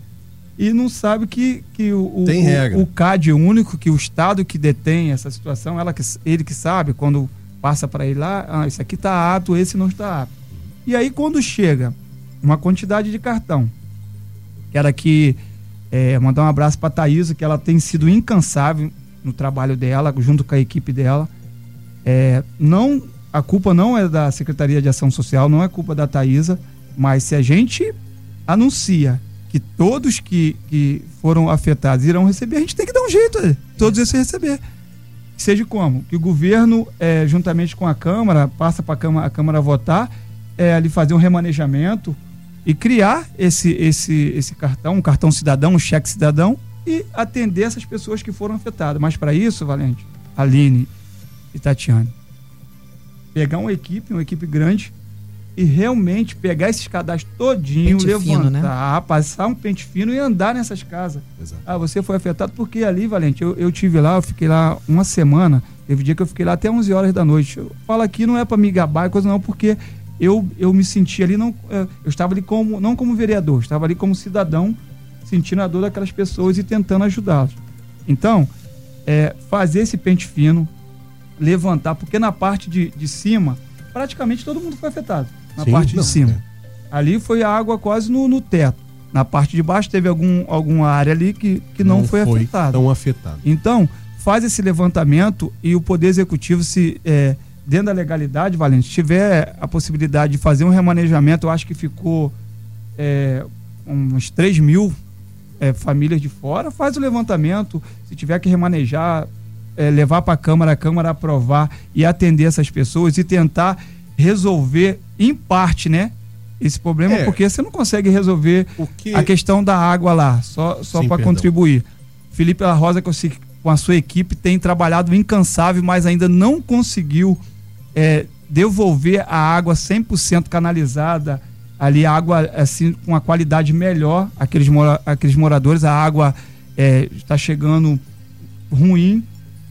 E não sabe que, que o, Tem regra. o, o CAD único, que o Estado que detém essa situação, ela que, ele que sabe, quando passa para ele lá, ah, esse aqui está apto, esse não está apto. E aí, quando chega uma quantidade de cartão, quero aqui é, mandar um abraço para a Thaisa, que ela tem sido incansável no trabalho dela, junto com a equipe dela. É, não, a culpa não é da Secretaria de Ação Social, não é culpa da Thaisa, mas se a gente anuncia que todos que, que foram afetados irão receber, a gente tem que dar um jeito, é, todos esses receber. Seja como? Que o governo, é, juntamente com a Câmara, passa para a Câmara, a Câmara votar, é, ali fazer um remanejamento e criar esse, esse, esse cartão, um cartão cidadão, um cheque cidadão, e atender essas pessoas que foram afetadas. Mas para isso, Valente, Aline e Tatiane, pegar uma equipe, uma equipe grande, e realmente pegar esses cadastros todinho, pente levantar, fino, né? passar um pente fino e andar nessas casas. Exato. Ah, você foi afetado porque ali, Valente, eu, eu tive lá, eu fiquei lá uma semana, teve dia que eu fiquei lá até 11 horas da noite. Eu falo aqui não é para me gabar, coisa não, porque eu, eu me senti ali, não, eh, eu estava ali como, não como vereador, estava ali como cidadão, sentindo a dor daquelas pessoas e tentando ajudá-las. Então, é, fazer esse pente fino, levantar, porque na parte de, de cima, praticamente todo mundo foi afetado na Sim, parte não, de cima. É. Ali foi a água quase no, no, teto. Na parte de baixo teve algum, alguma área ali que, que não, não foi, foi afetada. Tão afetado. Então, faz esse levantamento e o Poder Executivo, se é, dentro da legalidade, Valente, tiver a possibilidade de fazer um remanejamento, eu acho que ficou é, uns 3 mil é, famílias de fora, faz o levantamento. Se tiver que remanejar, é, levar para a Câmara, a Câmara aprovar e atender essas pessoas e tentar resolver em parte, né? Esse problema, é. porque você não consegue resolver que... a questão da água lá, só, só para contribuir. Felipe La Rosa, com a sua equipe, tem trabalhado incansável, mas ainda não conseguiu é, devolver a água 100% canalizada, ali água assim com uma qualidade melhor aqueles, mora, aqueles moradores, a água está é, chegando ruim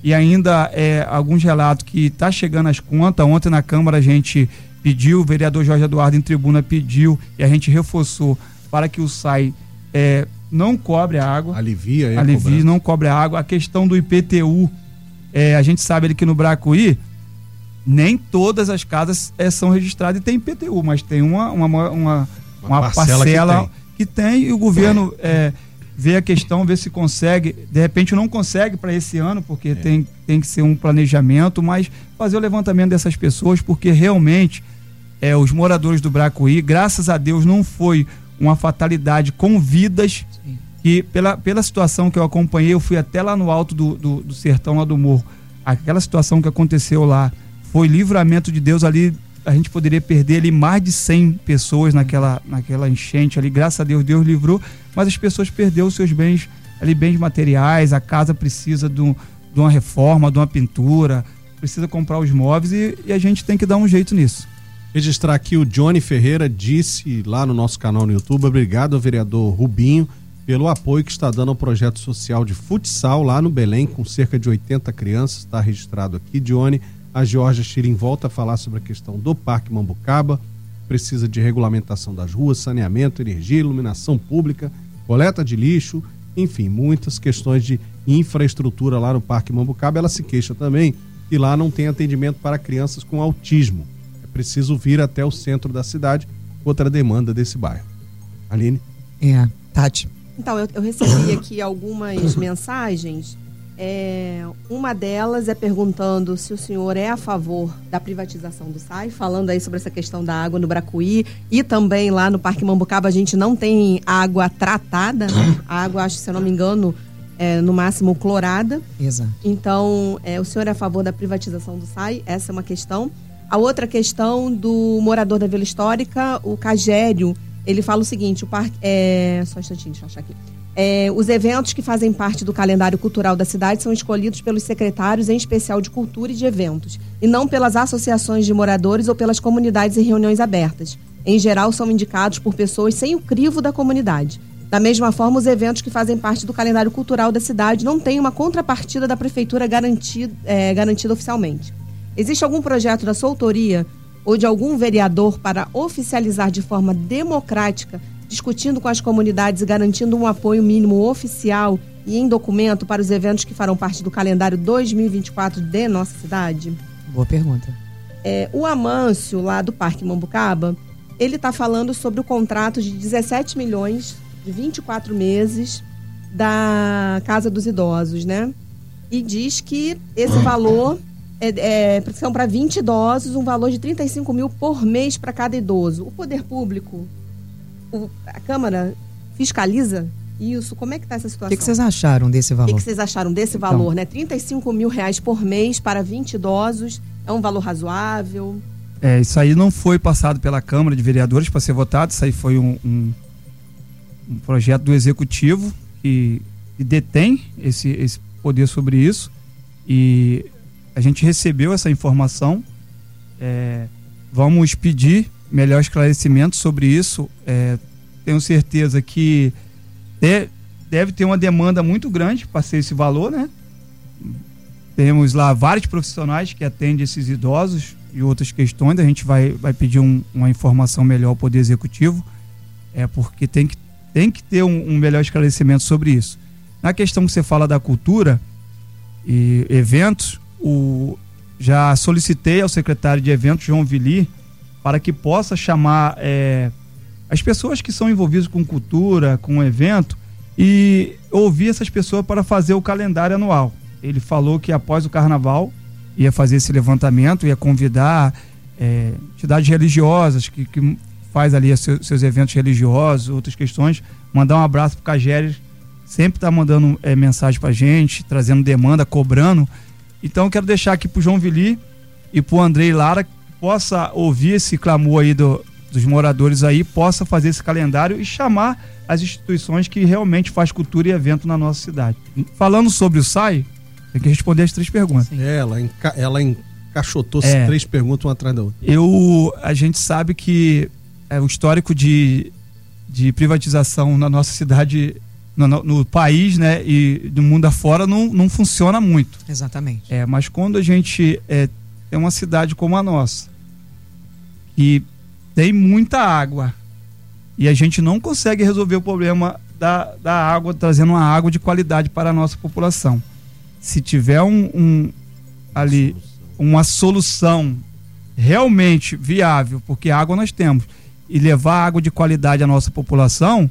e ainda é, alguns relatos que está chegando as contas. Ontem na Câmara a gente pediu, o vereador Jorge Eduardo em tribuna pediu e a gente reforçou para que o SAI é, não cobre a água. Alivia, é Alivia, não cobre a água. A questão do IPTU, é, a gente sabe que no Bracuí, nem todas as casas é, são registradas e tem IPTU, mas tem uma, uma, uma, uma, uma parcela, parcela que, tem. que tem. e o governo é, vê a questão, vê se consegue. De repente não consegue para esse ano, porque é. tem, tem que ser um planejamento, mas fazer o levantamento dessas pessoas, porque realmente é, os moradores do Bracuí, graças a Deus, não foi uma fatalidade com vidas. Sim. E pela, pela situação que eu acompanhei, eu fui até lá no alto do, do, do sertão, lá do morro. Aquela situação que aconteceu lá foi livramento de Deus ali. A gente poderia perder ali mais de 100 pessoas naquela, naquela enchente ali. Graças a Deus, Deus livrou. Mas as pessoas perderam seus bens ali, bens materiais. A casa precisa de, um, de uma reforma, de uma pintura, precisa comprar os móveis e, e a gente tem que dar um jeito nisso registrar aqui o Johnny Ferreira disse lá no nosso canal no YouTube, obrigado ao vereador Rubinho pelo apoio que está dando ao projeto social de futsal lá no Belém, com cerca de 80 crianças, está registrado aqui, Johnny. A Georgia Chirim volta a falar sobre a questão do Parque Mambucaba, precisa de regulamentação das ruas, saneamento, energia, iluminação pública, coleta de lixo, enfim, muitas questões de infraestrutura lá no Parque Mambucaba. Ela se queixa também que lá não tem atendimento para crianças com autismo preciso vir até o centro da cidade, outra demanda desse bairro. Aline? É, Tati. Então, eu, eu recebi aqui algumas mensagens. É, uma delas é perguntando se o senhor é a favor da privatização do SAI, falando aí sobre essa questão da água no Bracuí e também lá no Parque Mambucaba a gente não tem água tratada, a água, acho, se eu não me engano, é, no máximo clorada. Exato. Então, é, o senhor é a favor da privatização do SAI? Essa é uma questão. A outra questão do morador da Vila Histórica, o Cagério, ele fala o seguinte: o parque. É, só um instantinho, deixa eu achar aqui. É, os eventos que fazem parte do calendário cultural da cidade são escolhidos pelos secretários, em especial de cultura e de eventos, e não pelas associações de moradores ou pelas comunidades em reuniões abertas. Em geral, são indicados por pessoas sem o crivo da comunidade. Da mesma forma, os eventos que fazem parte do calendário cultural da cidade não têm uma contrapartida da prefeitura garantida, é, garantida oficialmente. Existe algum projeto da sua autoria ou de algum vereador para oficializar de forma democrática, discutindo com as comunidades e garantindo um apoio mínimo oficial e em documento para os eventos que farão parte do calendário 2024 de nossa cidade? Boa pergunta. É, o Amâncio, lá do Parque Mambucaba, ele está falando sobre o contrato de 17 milhões de 24 meses da Casa dos Idosos, né? E diz que esse valor é, é, são para 20 idosos, um valor de 35 mil por mês para cada idoso. O poder público, o, a Câmara fiscaliza isso? Como é que está essa situação? O que, que, vocês acharam desse valor? O que, que, vocês acharam desse então, valor, né? 35 mil reais por mês para 20 idosos. É um valor razoável? É, isso aí não foi passado pela Câmara de Vereadores para ser votado. Isso aí foi um, um, um projeto do Executivo que, que detém esse, esse poder sobre isso. E a gente recebeu essa informação. É, vamos pedir melhor esclarecimento sobre isso. É, tenho certeza que deve ter uma demanda muito grande para ser esse valor, né? Temos lá vários profissionais que atendem esses idosos e outras questões. A gente vai, vai pedir um, uma informação melhor ao Poder Executivo, é porque tem que, tem que ter um, um melhor esclarecimento sobre isso. Na questão que você fala da cultura e eventos, o, já solicitei ao secretário de eventos, João Vili, para que possa chamar é, as pessoas que são envolvidas com cultura, com evento, e ouvir essas pessoas para fazer o calendário anual. Ele falou que após o carnaval ia fazer esse levantamento, ia convidar é, entidades religiosas que, que faz ali seus, eventos religiosos, outras questões, mandar um abraço para o Cageres, sempre está mandando é, mensagem para gente, trazendo demanda, cobrando. Então quero deixar aqui para o João Vili e para o Andrei Lara possa ouvir esse clamor aí do, dos moradores aí, possa fazer esse calendário e chamar as instituições que realmente faz cultura e evento na nossa cidade. Falando sobre o SAI, tem que responder as três perguntas. É, ela, enca ela encaixotou é, três perguntas uma atrás da outra. Eu, a gente sabe que é, o histórico de, de privatização na nossa cidade, no, no, país, né, e do mundo afora não, não funciona muito. Exatamente. É, mas quando a gente é, tem uma cidade como a nossa, que tem muita água, e a gente não consegue resolver o problema da, da água, trazendo uma água de qualidade para a nossa população. Se tiver um, um ali uma solução realmente viável, porque água nós temos, e levar água de qualidade à nossa população,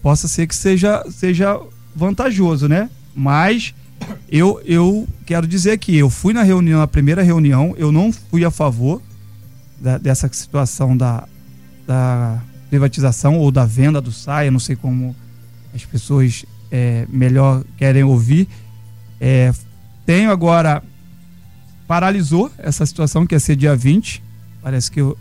possa ser que seja, seja vantajoso, né? Mas eu, eu quero dizer que eu fui na reunião, na primeira reunião, eu não fui a favor da, dessa situação da, da privatização ou da venda do SAI, não sei como as pessoas é, melhor querem ouvir. É, tenho agora, paralisou essa situação que ia ser dia 20, parece que que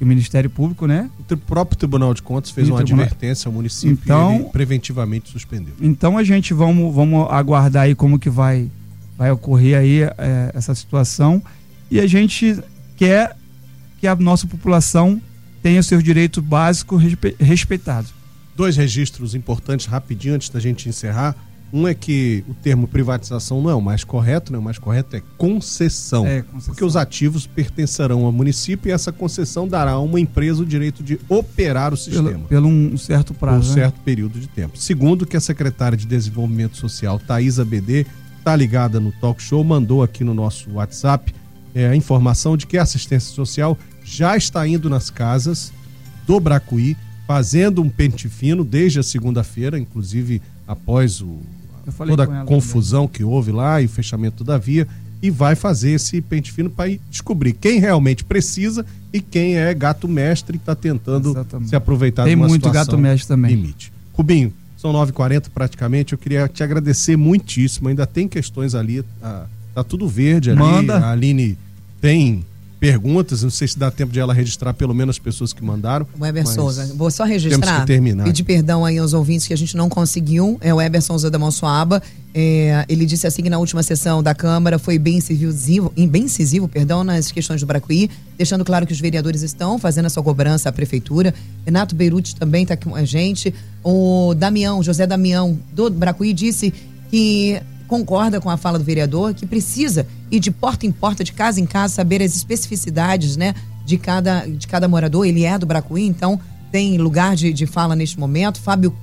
o Ministério Público, né? O próprio Tribunal de Contas fez uma tribunal... advertência ao município então, e preventivamente suspendeu. Então a gente vamos, vamos aguardar aí como que vai, vai ocorrer aí é, essa situação e a gente quer que a nossa população tenha seus direitos básicos respeitados. Dois registros importantes rapidinho antes da gente encerrar. Um é que o termo privatização não é o mais correto, né? o mais correto é concessão, é concessão. Porque os ativos pertencerão ao município e essa concessão dará a uma empresa o direito de operar o sistema. Pelo, pelo um certo prazo. Um né? certo período de tempo. Segundo, que a secretária de Desenvolvimento Social, Thaisa BD, está ligada no talk show, mandou aqui no nosso WhatsApp é, a informação de que a assistência social já está indo nas casas do Bracuí, fazendo um pente fino desde a segunda-feira, inclusive após o, toda a confusão também. que houve lá e o fechamento da via, e vai fazer esse pente fino para descobrir quem realmente precisa e quem é gato mestre e está tentando Exatamente. se aproveitar Tem de uma muito gato mestre também. limite. Rubinho, são 9h40 praticamente, eu queria te agradecer muitíssimo, ainda tem questões ali, tá, tá tudo verde ali, Manda. a Aline tem perguntas. Não sei se dá tempo de ela registrar pelo menos as pessoas que mandaram. O Weber mas Souza. Vou só registrar. Temos que terminar. Pedir perdão aí aos ouvintes que a gente não conseguiu. É o Weber Souza da Monsoaba. É, ele disse assim que na última sessão da Câmara foi bem incisivo, bem incisivo perdão, nas questões do Bracuí, deixando claro que os vereadores estão fazendo a sua cobrança à prefeitura. Renato Beirute também está com a gente. O Damião, José Damião, do Bracuí, disse que concorda com a fala do vereador que precisa ir de porta em porta, de casa em casa, saber as especificidades né, de, cada, de cada morador. Ele é do Bracuí, então tem lugar de, de fala neste momento. Fábio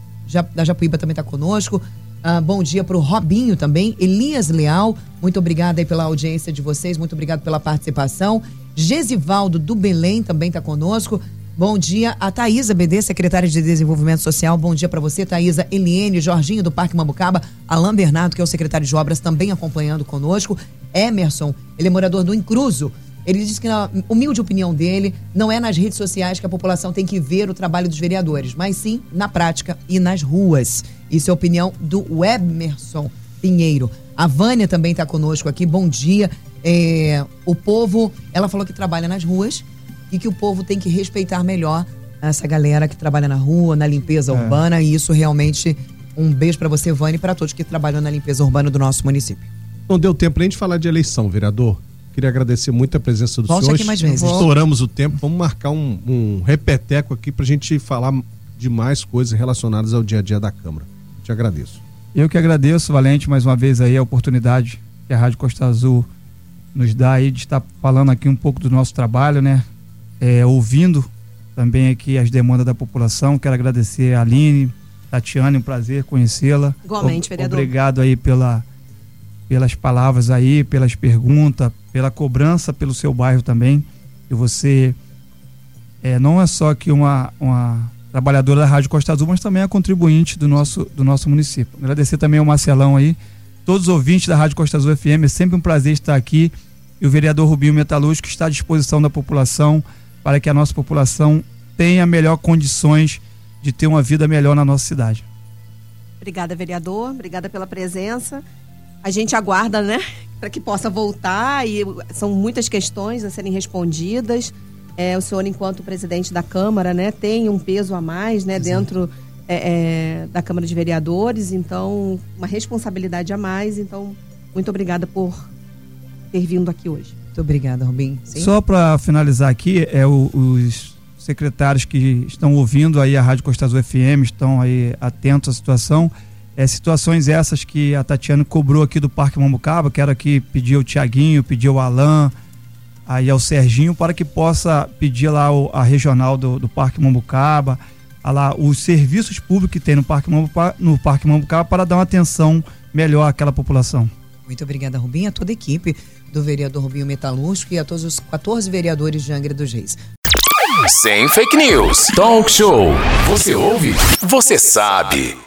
da Japuíba também está conosco. Uh, bom dia para o Robinho também. Elias Leal, muito obrigada pela audiência de vocês, muito obrigado pela participação. Gesivaldo do Belém também está conosco. Bom dia a Thaisa BD, secretária de Desenvolvimento Social. Bom dia para você, Thaisa Eliene, Jorginho do Parque Mambucaba, Alain Bernardo, que é o secretário de Obras, também acompanhando conosco. Emerson, ele é morador do Incruso. Ele disse que, na humilde opinião dele, não é nas redes sociais que a população tem que ver o trabalho dos vereadores, mas sim na prática e nas ruas. Isso é a opinião do Emerson Pinheiro. A Vânia também está conosco aqui. Bom dia. É, o povo, ela falou que trabalha nas ruas e que o povo tem que respeitar melhor essa galera que trabalha na rua, na limpeza é. urbana. E isso realmente um beijo para você, Vânia, e para todos que trabalham na limpeza urbana do nosso município. Não deu tempo nem de falar de eleição, vereador. Queria agradecer muito a presença do Volte senhor. aqui mais vezes. Estouramos o tempo. Vamos marcar um, um repeteco aqui para a gente falar de mais coisas relacionadas ao dia a dia da Câmara. Te agradeço. Eu que agradeço, Valente, mais uma vez aí a oportunidade que a Rádio Costa Azul nos dá aí de estar falando aqui um pouco do nosso trabalho, né? É, ouvindo também aqui as demandas da população. Quero agradecer a Aline, Tatiane, um prazer conhecê-la. Igualmente, vereador. Obrigado aí pela, pelas palavras aí, pelas perguntas, pela cobrança pelo seu bairro também. E você é, não é só que uma, uma trabalhadora da Rádio Costa Azul, mas também é contribuinte do nosso, do nosso município. Agradecer também ao Marcelão aí, todos os ouvintes da Rádio Costa Azul FM, é sempre um prazer estar aqui. E o vereador Rubinho Metalúrgico está à disposição da população para que a nossa população tenha melhor condições de ter uma vida melhor na nossa cidade. Obrigada, vereador. Obrigada pela presença. A gente aguarda, né, para que possa voltar e são muitas questões a serem respondidas. É, o senhor, enquanto presidente da Câmara, né, tem um peso a mais, né, dentro é, é, da Câmara de Vereadores, então uma responsabilidade a mais. Então, muito obrigada por ter vindo aqui hoje. Muito obrigada, Rubim. Sim? Só para finalizar aqui, é o, os secretários que estão ouvindo aí a Rádio Costa Azul FM, estão aí atentos à situação. É, situações essas que a Tatiana cobrou aqui do Parque Mambucaba, quero aqui pedir ao Tiaguinho, pedir ao Alain, aí ao Serginho, para que possa pedir lá o, a regional do, do Parque Mambucaba, lá os serviços públicos que tem no Parque Mambucaba, no Parque Mambucaba para dar uma atenção melhor àquela população. Muito obrigada, Rubinho, a toda a equipe do vereador Rubinho Metalúrgico e a todos os 14 vereadores de Angra dos Reis. Sem fake news. Talk show. Você ouve? Você sabe.